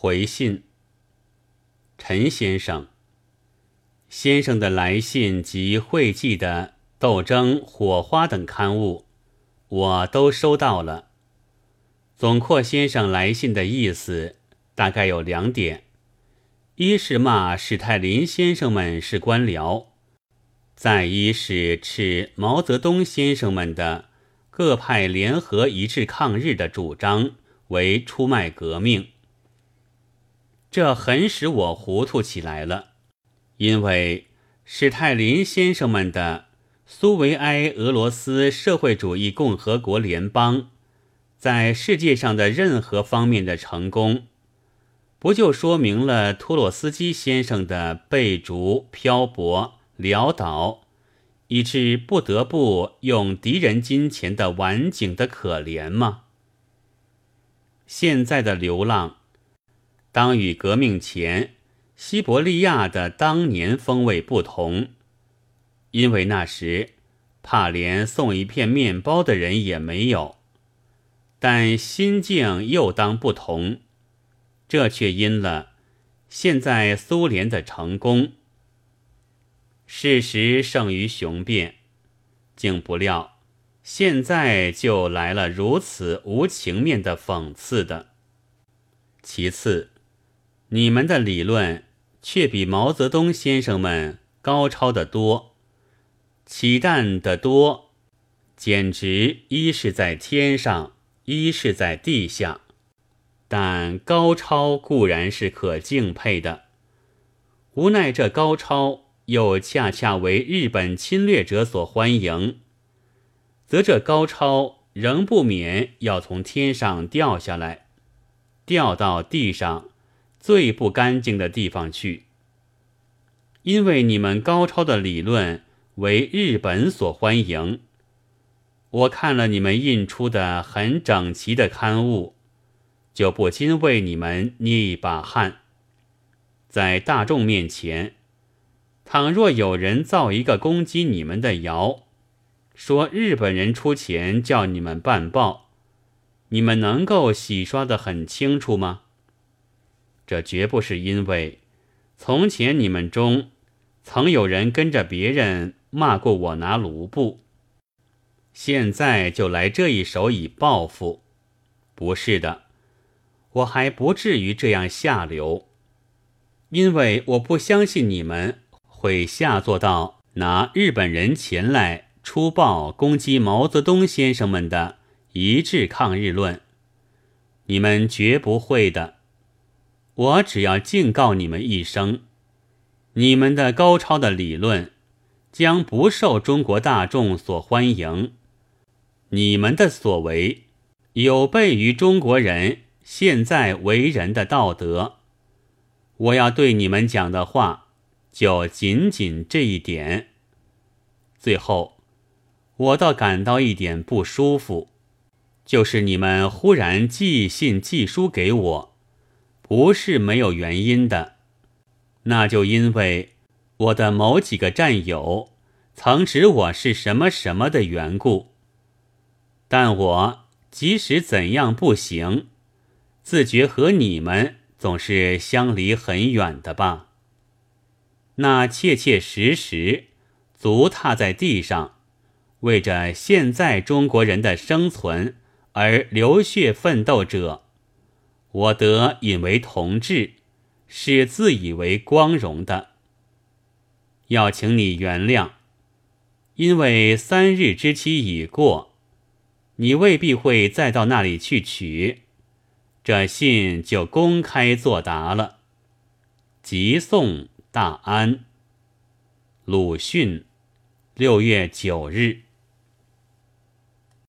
回信，陈先生。先生的来信及会记的《斗争》《火花》等刊物，我都收到了。总括先生来信的意思，大概有两点：一是骂史泰林先生们是官僚；再一是斥毛泽东先生们的各派联合一致抗日的主张为出卖革命。这很使我糊涂起来了。因为史泰林先生们的苏维埃俄罗斯社会主义共和国联邦，在世界上的任何方面的成功，不就说明了托洛斯基先生的被逐、漂泊、潦倒，以致不得不用敌人金钱的晚景的可怜吗？现在的流浪，当与革命前。西伯利亚的当年风味不同，因为那时怕连送一片面包的人也没有。但心境又当不同，这却因了现在苏联的成功。事实胜于雄辩，竟不料现在就来了如此无情面的讽刺的。其次，你们的理论。却比毛泽东先生们高超的多，起弹的多，简直一是在天上，一是在地下。但高超固然是可敬佩的，无奈这高超又恰恰为日本侵略者所欢迎，则这高超仍不免要从天上掉下来，掉到地上。最不干净的地方去，因为你们高超的理论为日本所欢迎。我看了你们印出的很整齐的刊物，就不禁为你们捏一把汗。在大众面前，倘若有人造一个攻击你们的谣，说日本人出钱叫你们办报，你们能够洗刷得很清楚吗？这绝不是因为从前你们中曾有人跟着别人骂过我拿卢布，现在就来这一手以报复。不是的，我还不至于这样下流，因为我不相信你们会下作到拿日本人钱来出报攻击毛泽东先生们的一致抗日论，你们绝不会的。我只要敬告你们一声：你们的高超的理论将不受中国大众所欢迎，你们的所为有悖于中国人现在为人的道德。我要对你们讲的话，就仅仅这一点。最后，我倒感到一点不舒服，就是你们忽然寄信寄书给我。不是没有原因的，那就因为我的某几个战友曾指我是什么什么的缘故。但我即使怎样不行，自觉和你们总是相离很远的吧。那切切实实足踏在地上，为着现在中国人的生存而流血奋斗者。我得引为同志，是自以为光荣的。要请你原谅，因为三日之期已过，你未必会再到那里去取，这信就公开作答了。急送大安。鲁迅，六月九日。